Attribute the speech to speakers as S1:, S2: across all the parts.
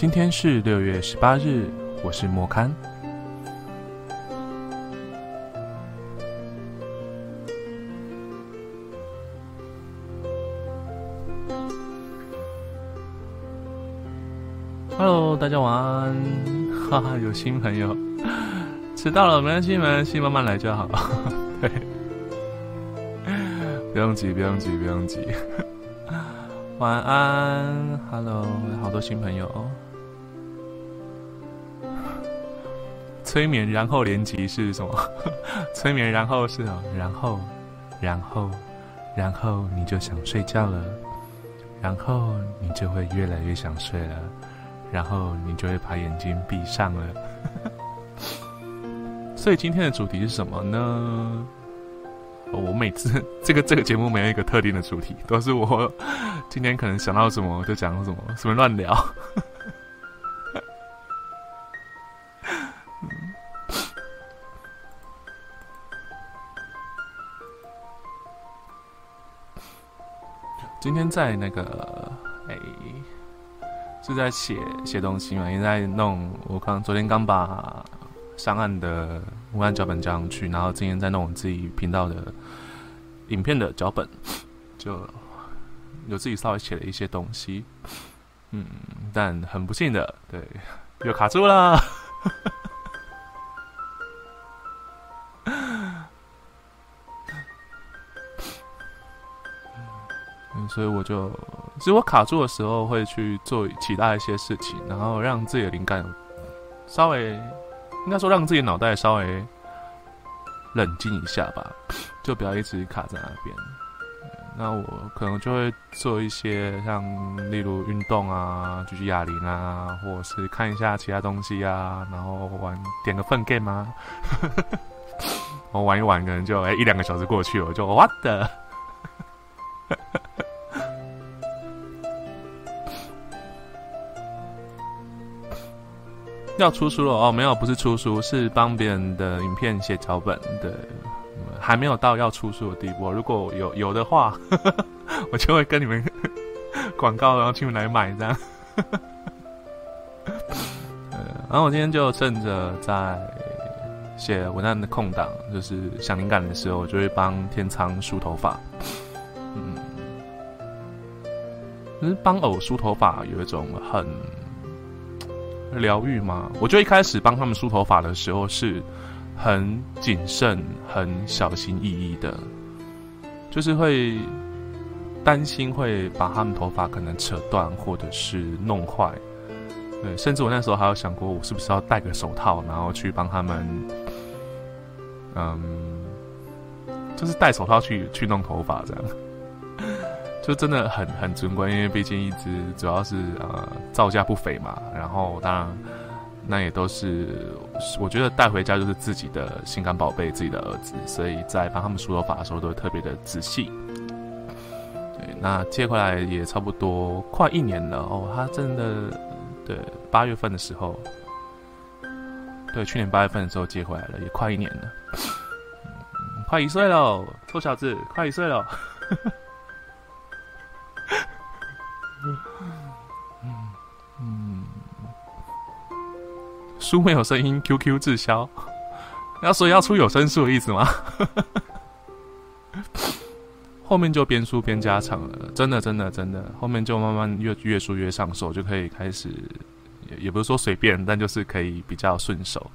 S1: 今天是六月十八日，我是莫刊。Hello，大家晚安，哈哈，有新朋友，迟到了没关系，没关系，慢慢来就好。对，不用急，不用急，不用急。晚安，Hello，好多新朋友哦。催眠，然后连级是什么？催眠，然后是，然后，然后，然后你就想睡觉了，然后你就会越来越想睡了。然后你就会把眼睛闭上了。所以今天的主题是什么呢？我每次 这个这个节目没有一个特定的主题，都是我今天可能想到什么就讲什么，什么乱聊。在那个哎。是在写写东西嘛？也在弄。我刚昨天刚把上岸的文案脚本交上去，然后今天在弄我自己频道的影片的脚本，就有自己稍微写了一些东西。嗯，但很不幸的，对，又卡住了。所以我就，其实我卡住的时候会去做其他一些事情，然后让自己的灵感稍微，应该说让自己脑袋稍微冷静一下吧，就不要一直卡在那边。那我可能就会做一些像，例如运动啊，就是哑铃啊，或者是看一下其他东西啊，然后玩点个粪 game 啊，我玩一玩，可能就哎一两个小时过去了，我就 what 的。要出书了哦，没有，不是出书，是帮别人的影片写脚本，对，还没有到要出书的地步。如果有有的话，我就会跟你们 广告，然后请你们来买这样。然后我今天就趁着在写文案的空档，就是想灵感的时候，我就会帮天仓梳头发。嗯，其实帮偶梳头发有一种很。疗愈吗？我就一开始帮他们梳头发的时候是很谨慎、很小心翼翼的，就是会担心会把他们头发可能扯断或者是弄坏。对，甚至我那时候还有想过，我是不是要戴个手套，然后去帮他们，嗯，就是戴手套去去弄头发这样。就真的很很尊贵，因为毕竟一只主要是呃造价不菲嘛，然后当然那也都是我觉得带回家就是自己的心肝宝贝，自己的儿子，所以在帮他们梳头发的时候都特别的仔细。对，那接回来也差不多快一年了哦，他真的对八月份的时候，对去年八月份的时候接回来了，也快一年了，快一岁了，臭小子，快一岁了。书没有声音，QQ 滞销，要说要出有声书的意思吗？后面就边书边加长了，真的真的真的，后面就慢慢越越书越上手，就可以开始，也也不是说随便，但就是可以比较顺手。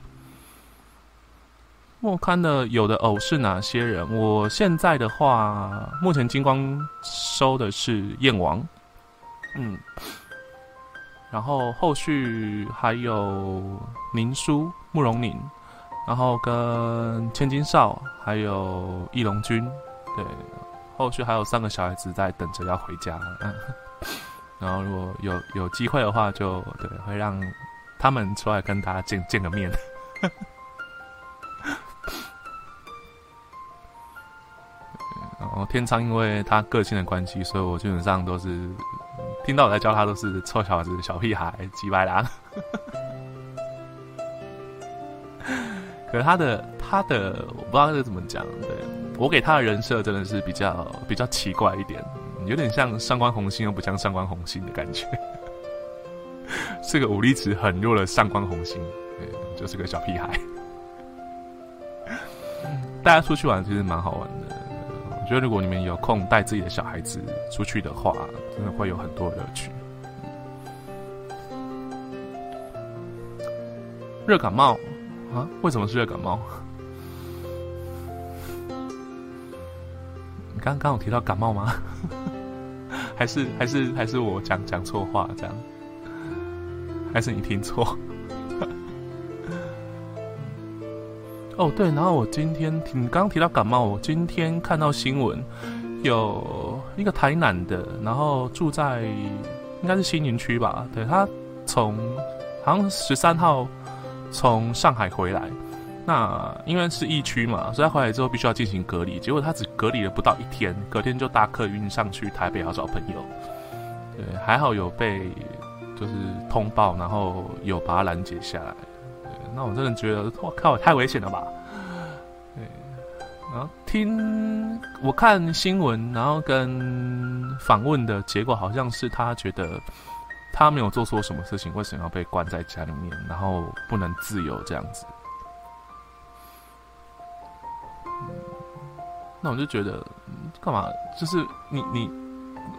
S1: 莫刊的有的偶是哪些人？我现在的话，目前金光收的是燕王。嗯，然后后续还有宁叔慕容宁，然后跟千金少，还有易龙君，对，后续还有三个小孩子在等着要回家。嗯，然后如果有有机会的话，就对，会让他们出来跟大家见见个面。然后天仓因为他个性的关系，所以我基本上都是。听到我在教他，都是臭小子、小屁孩、鸡白狼。可是他的他的，我不知道是怎么讲。对我给他的人设真的是比较比较奇怪一点，有点像上官红星又不像上官红星的感觉。是个武力值很弱的上官红星，就是个小屁孩。大家出去玩其实蛮好玩的，我觉得如果你们有空带自己的小孩子出去的话，真的会有很多乐趣。热感冒啊？为什么是热感冒？你刚刚有提到感冒吗？还是还是还是我讲讲错话这样？还是你听错？哦，对，然后我今天你刚刚提到感冒，我今天看到新闻，有一个台南的，然后住在应该是新营区吧，对他从好像十三号从上海回来，那因为是疫区嘛，所以他回来之后必须要进行隔离，结果他只隔离了不到一天，隔天就搭客运上去台北要找朋友，对，还好有被就是通报，然后有把他拦截下来。那我真的觉得，我靠，太危险了吧？对，然后听我看新闻，然后跟访问的结果，好像是他觉得他没有做错什么事情，为什么要被关在家里面，然后不能自由这样子？那我就觉得，干嘛？就是你你，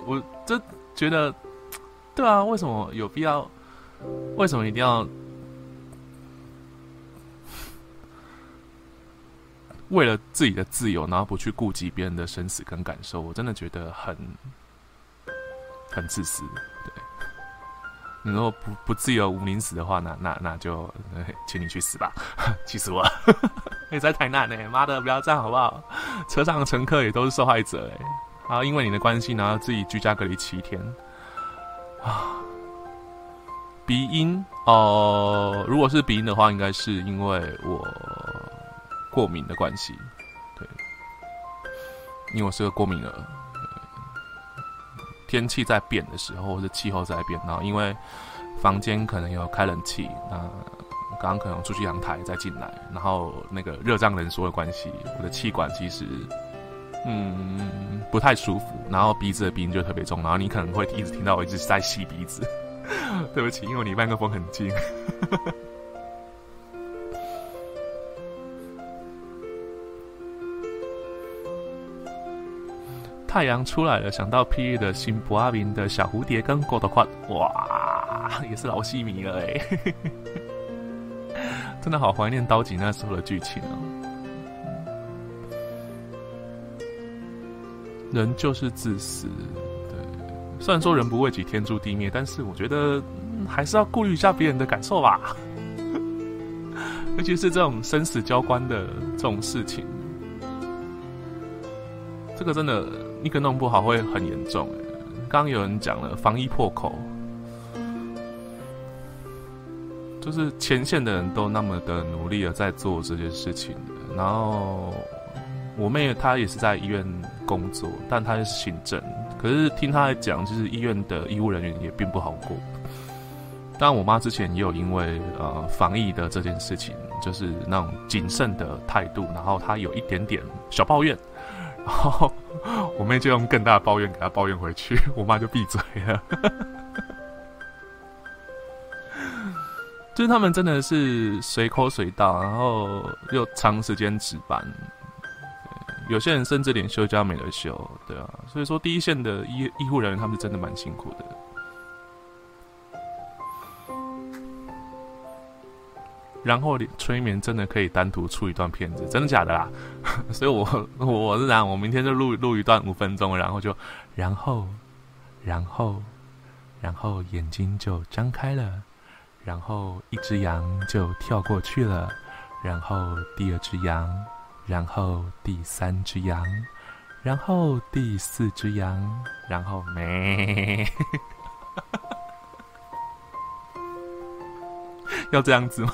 S1: 我就觉得，对啊，为什么有必要？为什么一定要？为了自己的自由，然后不去顾及别人的生死跟感受，我真的觉得很很自私。对，你说不不自由无宁死的话，那那那就请你去死吧，气死我！你在台南呢，妈的，不要这样好不好？车上的乘客也都是受害者哎，然后因为你的关系，然后自己居家隔离七天啊。鼻音哦，如果是鼻音的话，应该是因为我。过敏的关系，对，因为我是个过敏儿。天气在变的时候，或者气候在变，然后因为房间可能有开冷气，那刚刚可能出去阳台再进来，然后那个热胀冷缩的关系，我的气管其实嗯不太舒服，然后鼻子的鼻音就特别重，然后你可能会一直听到我一直在吸鼻子，对不起，因为我离麦克风很近。太阳出来了，想到霹雳的新博阿明的小蝴蝶跟郭德宽，哇，也是老戏迷了哎，真的好怀念刀戟那时候的剧情哦。人就是自私，对，虽然说人不为己，天诛地灭，但是我觉得还是要顾虑一下别人的感受吧，尤其是这种生死交关的这种事情，这个真的。一个弄不好会很严重。刚刚有人讲了防疫破口，就是前线的人都那么的努力的在做这件事情。然后我妹她也是在医院工作，但她是行政。可是听她来讲，就是医院的医务人员也并不好过。但，我妈之前也有因为呃防疫的这件事情，就是那种谨慎的态度，然后她有一点点小抱怨。然 后我妹就用更大的抱怨给她抱怨回去，我妈就闭嘴了。就是他们真的是随口随到，然后又长时间值班，有些人甚至连休假没得休，对啊。所以说，第一线的医医护人员他们是真的蛮辛苦的。然后催眠真的可以单独出一段片子，真的假的啦？所以我我是然，我明天就录录一段五分钟，然后就，然后，然后，然后眼睛就张开了，然后一只羊就跳过去了，然后第二只羊，然后第三只羊，然后第四只羊，然后没。要这样子吗？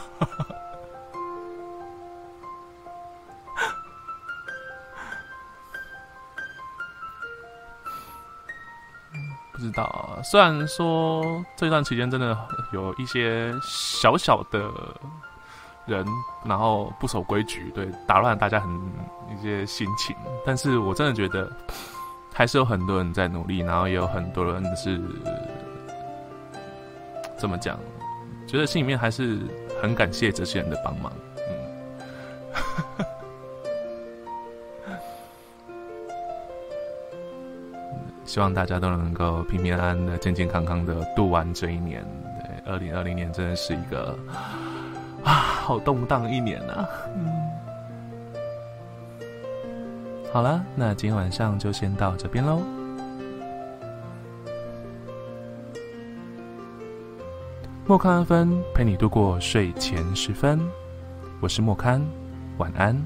S1: 虽然说这段期间真的有一些小小的人，然后不守规矩，对，打乱大家很一些心情。但是我真的觉得，还是有很多人在努力，然后也有很多人是怎么讲？觉得心里面还是很感谢这些人的帮忙。希望大家都能够平平安安的、健健康康的度完这一年。对，二零二零年真的是一个啊，好动荡一年啊。嗯，好了，那今天晚上就先到这边喽。莫康安分陪你度过睡前时分，我是莫康，晚安。